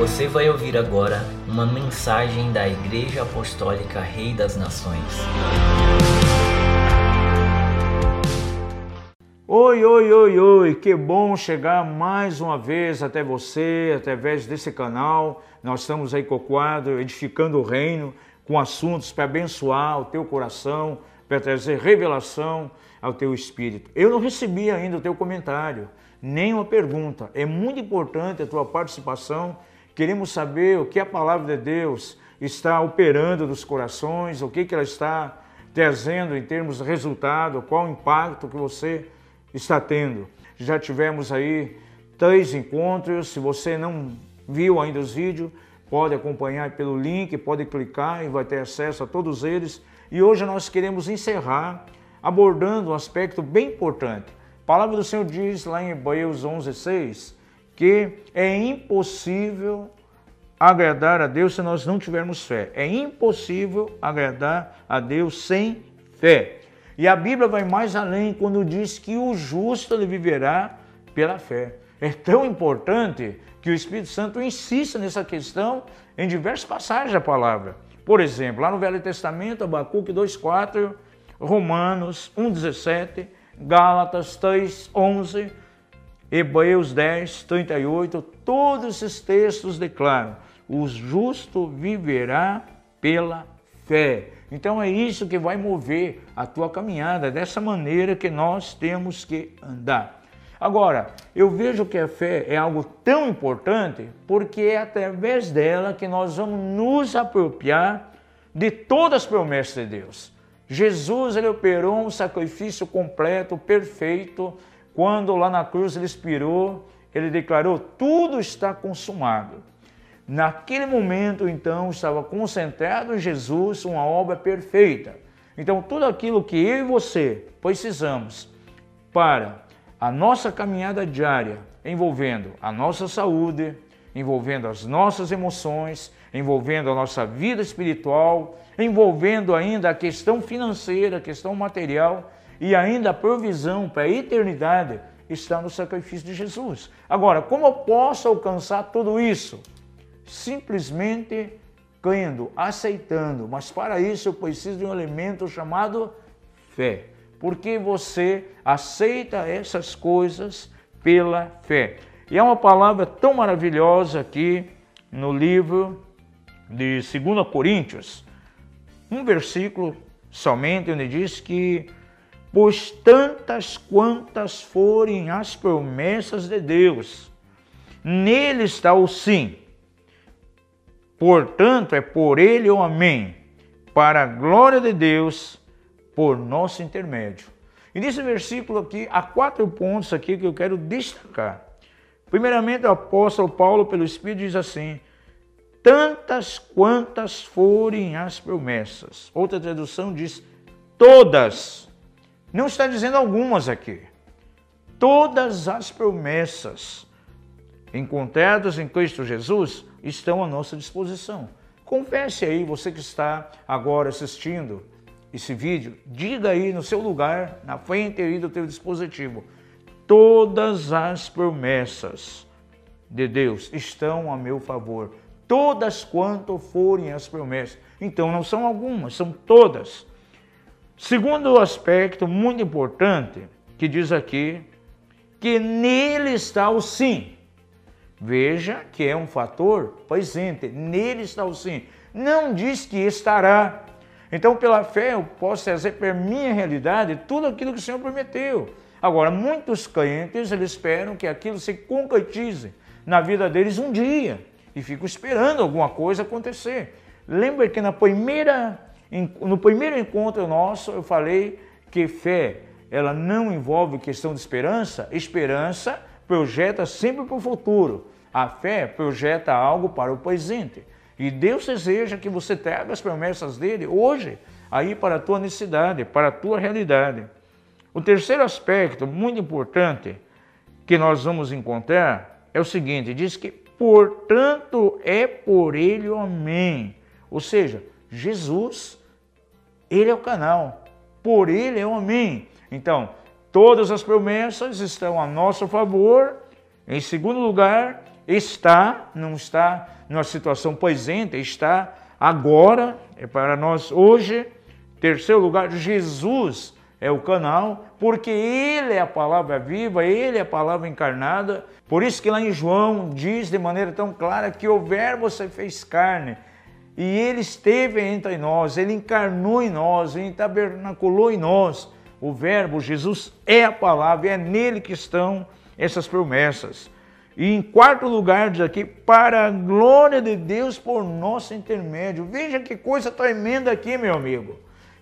Você vai ouvir agora uma mensagem da Igreja Apostólica Rei das Nações. Oi, oi, oi, oi, que bom chegar mais uma vez até você, através desse canal. Nós estamos aí com o quadro Edificando o Reino, com assuntos para abençoar o teu coração, para trazer revelação ao teu espírito. Eu não recebi ainda o teu comentário, nem uma pergunta. É muito importante a tua participação Queremos saber o que a palavra de Deus está operando nos corações, o que, que ela está trazendo em termos de resultado, qual o impacto que você está tendo. Já tivemos aí três encontros, se você não viu ainda os vídeos, pode acompanhar pelo link, pode clicar e vai ter acesso a todos eles. E hoje nós queremos encerrar abordando um aspecto bem importante. A palavra do Senhor diz lá em Hebreus 11:6 que é impossível agradar a Deus se nós não tivermos fé. É impossível agradar a Deus sem fé. E a Bíblia vai mais além quando diz que o justo ele viverá pela fé. É tão importante que o Espírito Santo insista nessa questão em diversas passagens da palavra. Por exemplo, lá no Velho Testamento, Abacuque 2,4, Romanos 1,17, Gálatas 3,11, Hebreus 10, 38, todos esses textos declaram: o justo viverá pela fé. Então é isso que vai mover a tua caminhada, dessa maneira que nós temos que andar. Agora, eu vejo que a fé é algo tão importante porque é através dela que nós vamos nos apropriar de todas as promessas de Deus. Jesus ele operou um sacrifício completo, perfeito, quando lá na cruz ele expirou, ele declarou: tudo está consumado. Naquele momento, então, estava concentrado em Jesus uma obra perfeita. Então, tudo aquilo que eu e você precisamos para a nossa caminhada diária, envolvendo a nossa saúde, envolvendo as nossas emoções, envolvendo a nossa vida espiritual, envolvendo ainda a questão financeira, a questão material, e ainda a provisão para a eternidade está no sacrifício de Jesus. Agora, como eu posso alcançar tudo isso? Simplesmente crendo, aceitando, mas para isso eu preciso de um elemento chamado fé, porque você aceita essas coisas pela fé. E é uma palavra tão maravilhosa aqui no livro de 2 Coríntios, um versículo somente onde diz que pois tantas quantas forem as promessas de Deus, nele está o sim. Portanto, é por ele o amém, para a glória de Deus, por nosso intermédio. E nesse versículo aqui, há quatro pontos aqui que eu quero destacar. Primeiramente, o apóstolo Paulo, pelo Espírito, diz assim: tantas quantas forem as promessas. Outra tradução diz: todas não está dizendo algumas aqui. Todas as promessas encontradas em Cristo Jesus estão à nossa disposição. Confesse aí, você que está agora assistindo esse vídeo, diga aí no seu lugar, na frente aí do teu dispositivo, todas as promessas de Deus estão a meu favor. Todas quanto forem as promessas. Então não são algumas, são todas. Segundo aspecto muito importante, que diz aqui, que nele está o sim. Veja que é um fator presente, nele está o sim. Não diz que estará. Então, pela fé, eu posso trazer para minha realidade tudo aquilo que o Senhor prometeu. Agora, muitos crentes, eles esperam que aquilo se concretize na vida deles um dia e ficam esperando alguma coisa acontecer. Lembra que na primeira no primeiro encontro nosso, eu falei que fé, ela não envolve questão de esperança. Esperança projeta sempre para o futuro. A fé projeta algo para o presente. E Deus deseja que você traga as promessas dele hoje, aí para a tua necessidade, para a tua realidade. O terceiro aspecto muito importante que nós vamos encontrar é o seguinte: diz que, portanto, é por ele o amém. Ou seja, Jesus ele é o canal, por Ele é o amém. Então, todas as promessas estão a nosso favor. Em segundo lugar, está, não está numa situação presente, está agora, é para nós hoje. Terceiro lugar, Jesus é o canal, porque Ele é a palavra viva, Ele é a palavra encarnada. Por isso que lá em João diz de maneira tão clara que o Verbo se fez carne e Ele esteve entre nós, Ele encarnou em nós, Ele tabernaculou em nós. O Verbo, Jesus, é a palavra, é nele que estão essas promessas. E em quarto lugar, diz aqui, para a glória de Deus por nosso intermédio. Veja que coisa tremenda aqui, meu amigo.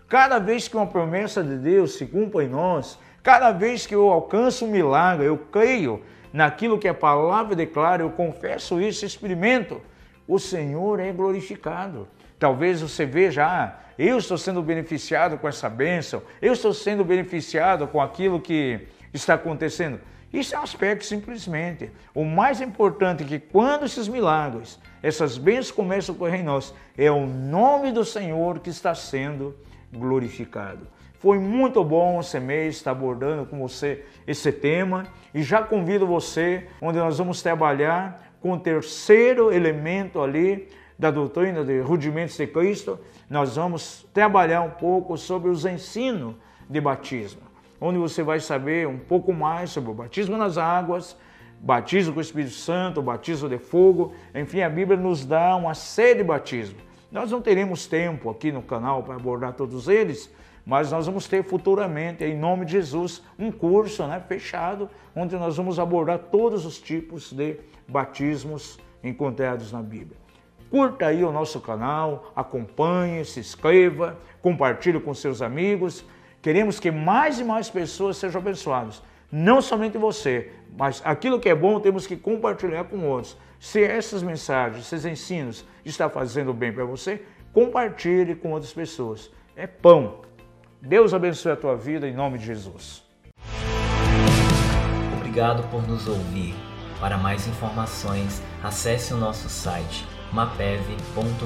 Cada vez que uma promessa de Deus se cumpre em nós, cada vez que eu alcanço um milagre, eu creio naquilo que a palavra declara, eu confesso isso, experimento, o Senhor é glorificado. Talvez você veja, ah, eu estou sendo beneficiado com essa bênção, eu estou sendo beneficiado com aquilo que está acontecendo. Isso é um aspecto simplesmente. O mais importante é que quando esses milagres, essas bênçãos começam a ocorrer em nós, é o nome do Senhor que está sendo glorificado. Foi muito bom esse mês estar abordando com você esse tema e já convido você, onde nós vamos trabalhar com o terceiro elemento ali da doutrina de rudimentos de Cristo, nós vamos trabalhar um pouco sobre os ensinos de batismo, onde você vai saber um pouco mais sobre o batismo nas águas, batismo com o Espírito Santo, batismo de fogo, enfim, a Bíblia nos dá uma série de batismos. Nós não teremos tempo aqui no canal para abordar todos eles, mas nós vamos ter futuramente, em nome de Jesus, um curso né, fechado, onde nós vamos abordar todos os tipos de batismos encontrados na Bíblia. Curta aí o nosso canal, acompanhe, se inscreva, compartilhe com seus amigos. Queremos que mais e mais pessoas sejam abençoadas. Não somente você, mas aquilo que é bom temos que compartilhar com outros. Se essas mensagens, esses ensinos estão fazendo bem para você, compartilhe com outras pessoas. É pão. Deus abençoe a tua vida em nome de Jesus. Obrigado por nos ouvir. Para mais informações, acesse o nosso site mapev.com.br.